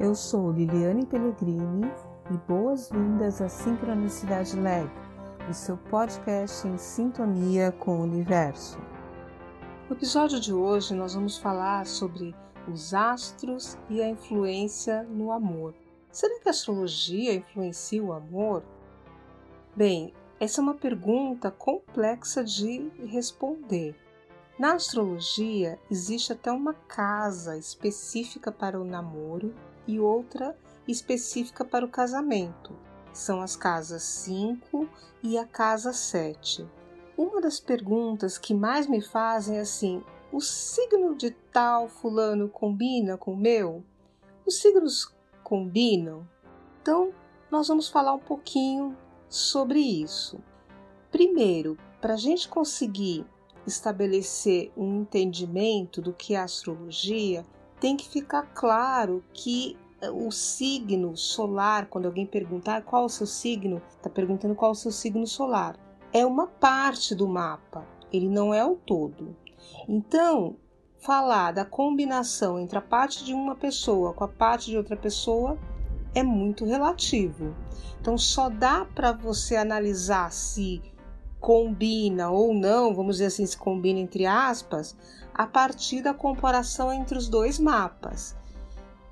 Eu sou Liliane Pellegrini e boas-vindas à Sincronicidade Lab, o seu podcast em sintonia com o universo. No episódio de hoje, nós vamos falar sobre os astros e a influência no amor. Será que a astrologia influencia o amor? Bem, essa é uma pergunta complexa de responder. Na astrologia, existe até uma casa específica para o namoro e outra específica para o casamento. São as casas 5 e a casa 7. Uma das perguntas que mais me fazem é assim: o signo de tal fulano combina com o meu? Os signos combinam? Então, nós vamos falar um pouquinho sobre isso. Primeiro, para a gente conseguir estabelecer um entendimento do que é astrologia, tem que ficar claro que eh, o signo solar, quando alguém perguntar qual o seu signo, está perguntando qual o seu signo solar. É uma parte do mapa, ele não é o todo. Então, falar da combinação entre a parte de uma pessoa com a parte de outra pessoa é muito relativo. Então, só dá para você analisar se combina ou não, vamos dizer assim, se combina entre aspas, a partir da comparação entre os dois mapas.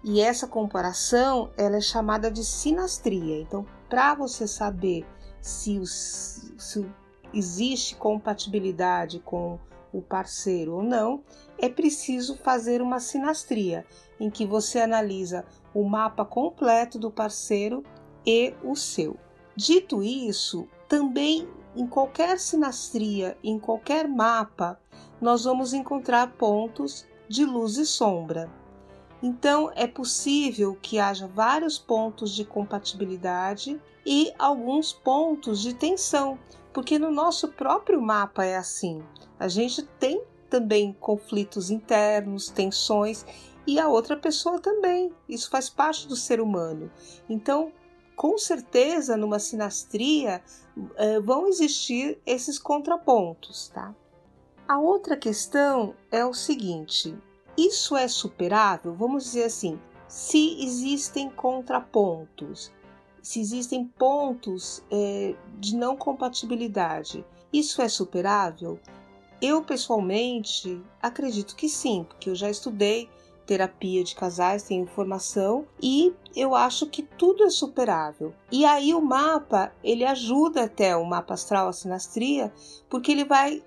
E essa comparação ela é chamada de sinastria. Então, para você saber se, os, se existe compatibilidade com o parceiro ou não, é preciso fazer uma sinastria, em que você analisa o mapa completo do parceiro e o seu. Dito isso, também em qualquer sinastria, em qualquer mapa, nós vamos encontrar pontos de luz e sombra. Então, é possível que haja vários pontos de compatibilidade e alguns pontos de tensão, porque no nosso próprio mapa é assim. A gente tem também conflitos internos, tensões e a outra pessoa também. Isso faz parte do ser humano. Então, com certeza, numa sinastria eh, vão existir esses contrapontos, tá? A outra questão é o seguinte: isso é superável? Vamos dizer assim, se existem contrapontos, se existem pontos é, de não compatibilidade, isso é superável? Eu pessoalmente acredito que sim, porque eu já estudei terapia de casais, tenho formação e eu acho que tudo é superável. E aí o mapa, ele ajuda até o mapa astral, a sinastria, porque ele vai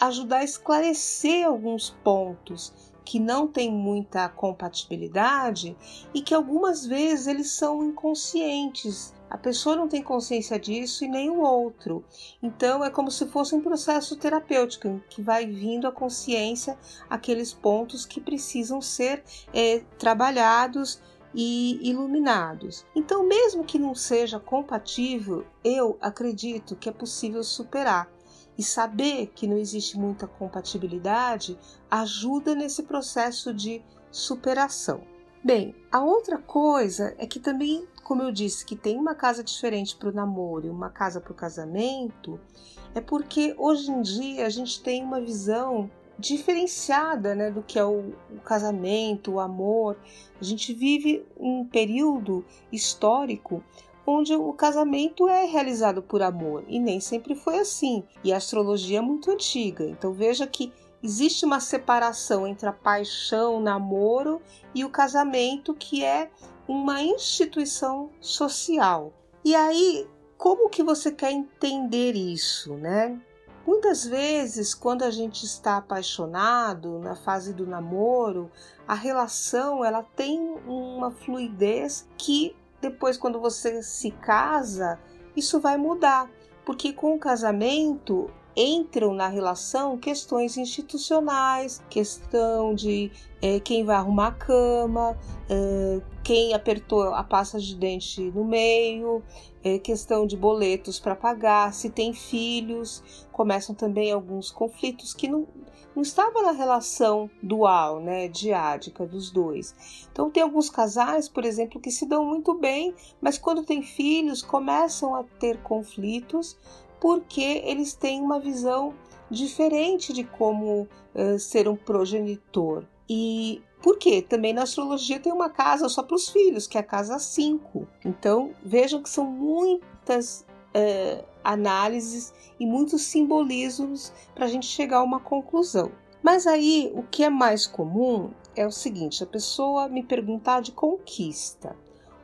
ajudar a esclarecer alguns pontos que não têm muita compatibilidade e que algumas vezes eles são inconscientes. A pessoa não tem consciência disso e nem o outro. Então é como se fosse um processo terapêutico que vai vindo à consciência aqueles pontos que precisam ser é, trabalhados e iluminados. Então, mesmo que não seja compatível, eu acredito que é possível superar. E saber que não existe muita compatibilidade ajuda nesse processo de superação. Bem, a outra coisa é que também, como eu disse, que tem uma casa diferente para o namoro e uma casa para o casamento, é porque hoje em dia a gente tem uma visão diferenciada né, do que é o, o, casamento, o amor. A gente vive um período histórico onde o casamento é realizado por amor e nem sempre foi assim. E a astrologia é muito antiga, então veja que existe uma separação entre a paixão, o namoro e o casamento, que é uma instituição social. E aí, como que você quer entender isso, né? Muitas vezes, quando a gente está apaixonado na fase do namoro, a relação ela tem uma fluidez que depois, quando você se casa, isso vai mudar, porque com o casamento entram na relação questões institucionais, questão de é, quem vai arrumar a cama, é, quem apertou a pasta de dente no meio, é, questão de boletos para pagar, se tem filhos, começam também alguns conflitos que não, não estavam na relação dual, né, diádica dos dois. Então tem alguns casais, por exemplo, que se dão muito bem, mas quando tem filhos começam a ter conflitos porque eles têm uma visão diferente de como uh, ser um progenitor. E Porque também na astrologia tem uma casa só para os filhos, que é a casa 5. Então vejam que são muitas é, análises e muitos simbolismos para a gente chegar a uma conclusão. Mas aí o que é mais comum é o seguinte: a pessoa me perguntar de conquista.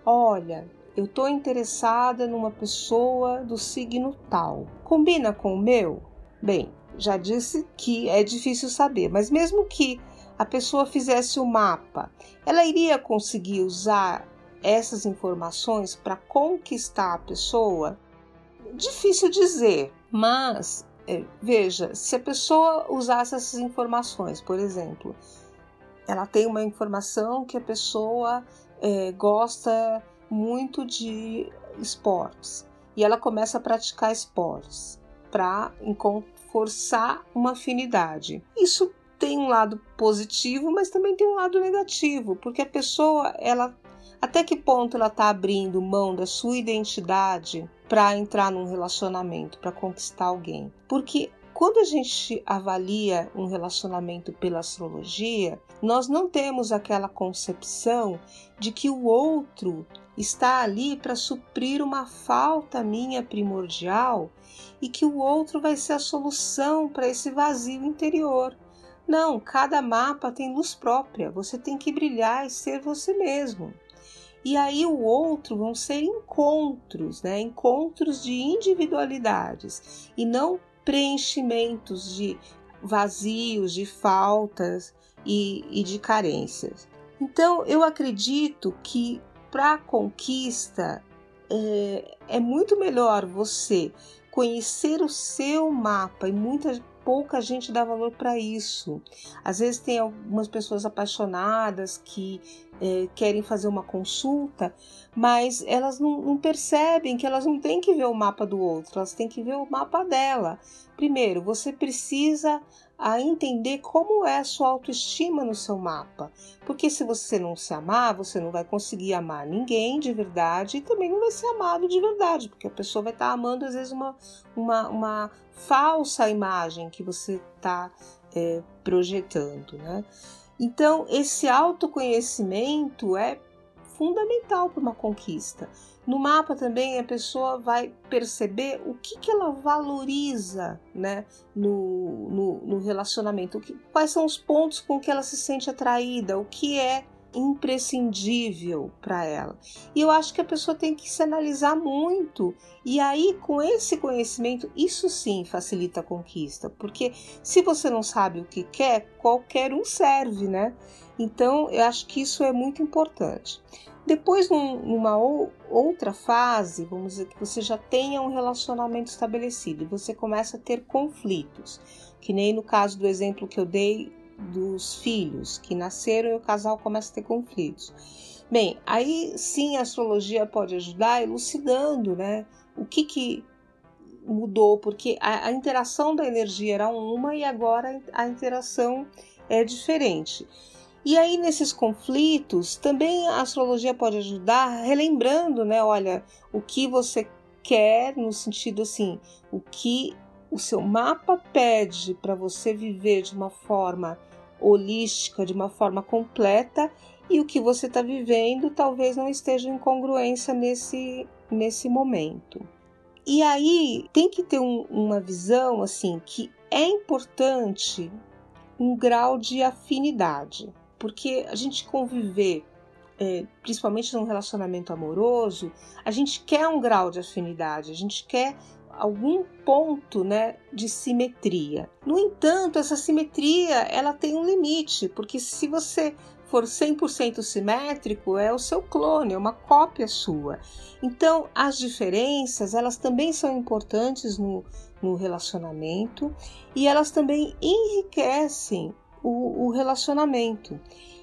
Olha, eu estou interessada numa pessoa do signo tal. Combina com o meu? Bem, já disse que é difícil saber, mas mesmo que a pessoa fizesse o mapa, ela iria conseguir usar essas informações para conquistar a pessoa? Difícil dizer, mas é, veja, se a pessoa usasse essas informações, por exemplo, ela tem uma informação que a pessoa é, gosta muito de esportes e ela começa a praticar esportes para forçar uma afinidade. Isso tem um lado positivo, mas também tem um lado negativo, porque a pessoa, ela até que ponto ela está abrindo mão da sua identidade para entrar num relacionamento, para conquistar alguém? Porque quando a gente avalia um relacionamento pela astrologia, nós não temos aquela concepção de que o outro está ali para suprir uma falta minha primordial e que o outro vai ser a solução para esse vazio interior. Não, cada mapa tem luz própria, você tem que brilhar e ser você mesmo. E aí o outro vão ser encontros, né? Encontros de individualidades e não preenchimentos de vazios, de faltas e, e de carências. Então eu acredito que para a conquista é, é muito melhor você conhecer o seu mapa e muita pouca gente dá valor para isso. Às vezes tem algumas pessoas apaixonadas que é, querem fazer uma consulta, mas elas não, não, percebem que elas não têm que ver o mapa do outro, elas têm que ver o mapa dela. Primeiro, você precisa a entender como é a sua autoestima no seu mapa. Porque se você não se amar, você não vai conseguir amar ninguém de verdade e também não vai ser amado de verdade, porque a pessoa vai estar amando às vezes uma, uma, uma falsa imagem que você está é, projetando, né? Então, esse autoconhecimento é fundamental para uma conquista. No mapa também a pessoa vai perceber o que, que ela valoriza né, no, no, no relacionamento, que, quais são os pontos com que ela se sente atraída, o que é imprescindível para ela. E eu acho que a pessoa tem que se analisar muito. E aí, com esse conhecimento, isso sim facilita a conquista, porque se você não sabe o que quer, qualquer um serve, né? Então, eu acho que isso é muito importante. Depois, numa outra fase, vamos dizer que você já tenha um relacionamento estabelecido e você começa a ter conflitos, que nem no caso do exemplo que eu dei dos filhos que nasceram e o casal começa a ter conflitos. Bem, aí sim a astrologia pode ajudar elucidando, né? O que que mudou, porque a, a interação da energia era uma e agora a interação é diferente. E aí, nesses conflitos, também a astrologia pode ajudar, relembrando, né? Olha, o que você quer, no sentido assim, o que o seu mapa pede para você viver de uma forma holística, de uma forma completa, e o que você está vivendo talvez não esteja em congruência nesse, nesse momento. E aí tem que ter um, uma visão assim que é importante um grau de afinidade porque a gente conviver, é, principalmente num relacionamento amoroso, a gente quer um grau de afinidade, a gente quer algum ponto né, de simetria. No entanto, essa simetria ela tem um limite, porque se você for 100% simétrico, é o seu clone, é uma cópia sua. Então, as diferenças, elas também são importantes no, no relacionamento e elas também enriquecem o, o relacionamento.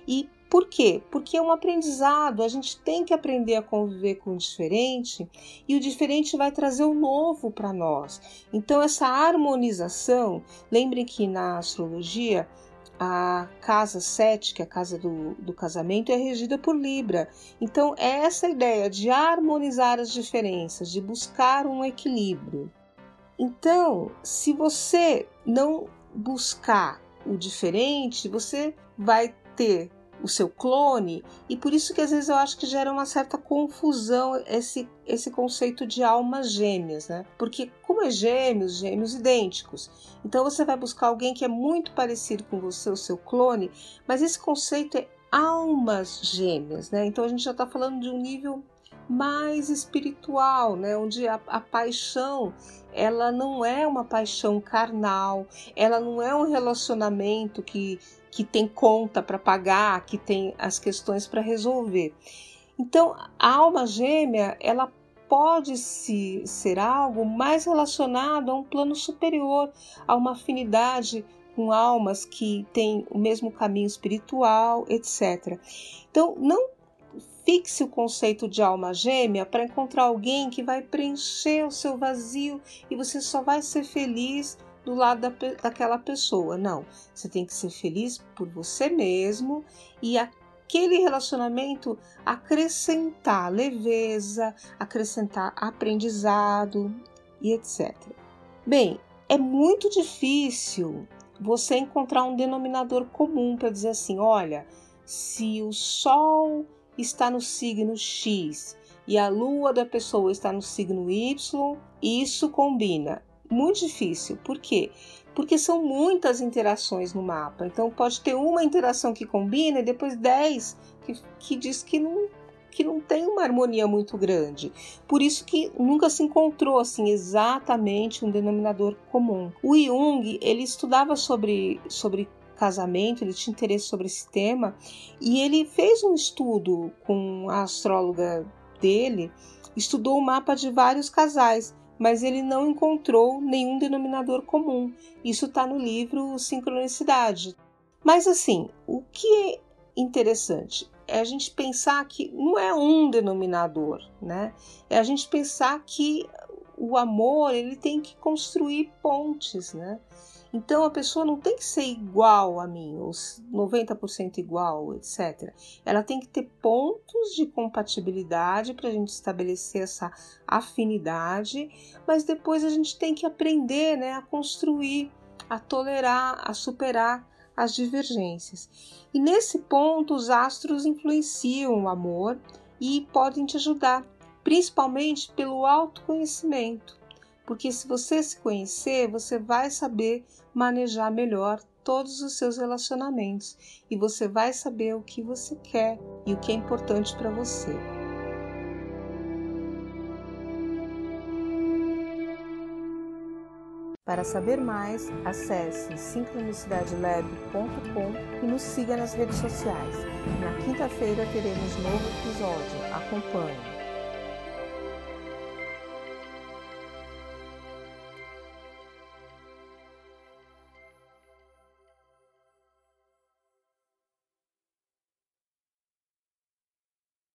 E por quê? Porque é um aprendizado, a gente tem que aprender a conviver com o diferente e o diferente vai trazer o novo para nós. Então, essa harmonização, lembrem que na astrologia a casa 7, que é a casa do, do casamento, é regida por Libra. Então, é essa ideia de harmonizar as diferenças, de buscar um equilíbrio. Então, se você não buscar o diferente, você vai ter o seu clone, e por isso que às vezes eu acho que gera uma certa confusão esse, esse conceito de almas gêmeas, né? Porque como é gêmeos, gêmeos idênticos, então você vai buscar alguém que é muito parecido com você, o seu clone, mas esse conceito é almas gêmeas, né? Então a gente já está falando de um nível mais espiritual, né? Onde a, a paixão ela não é uma paixão carnal, ela não é um relacionamento que que tem conta para pagar, que tem as questões para resolver. Então, a alma gêmea, ela pode se ser algo mais relacionado a um plano superior, a uma afinidade com almas que têm o mesmo caminho espiritual, etc. Então, não fixe o conceito de alma gêmea para encontrar alguém que vai preencher o seu vazio e você só vai ser feliz do lado da, daquela pessoa. Não, você tem que ser feliz por você mesmo e aquele relacionamento acrescentar leveza, acrescentar aprendizado e etc. Bem, é muito difícil você encontrar um denominador comum para dizer assim: olha, se o Sol está no signo X e a Lua da pessoa está no signo Y, isso combina muito difícil. Por quê? Porque são muitas interações no mapa. Então pode ter uma interação que combina e depois dez que, que diz que não, que não tem uma harmonia muito grande. Por isso que nunca se encontrou assim exatamente um denominador comum. O Jung ele estudava sobre, sobre casamento, ele tinha interesse sobre esse tema e ele fez um estudo com a astróloga dele, estudou o mapa de vários casais mas ele não encontrou nenhum denominador comum. Isso está no livro Sincronicidade. Mas assim, o que é interessante é a gente pensar que não é um denominador, né? É a gente pensar que o amor ele tem que construir pontes, né? Então a pessoa não tem que ser igual a mim, ou 90% igual, etc. Ela tem que ter pontos de compatibilidade para a gente estabelecer essa afinidade, mas depois a gente tem que aprender né, a construir, a tolerar, a superar as divergências. E nesse ponto, os astros influenciam o amor e podem te ajudar, principalmente pelo autoconhecimento. Porque se você se conhecer, você vai saber manejar melhor todos os seus relacionamentos e você vai saber o que você quer e o que é importante para você. Para saber mais, acesse sincronicidadelab.com e nos siga nas redes sociais. Na quinta-feira teremos novo episódio. Acompanhe!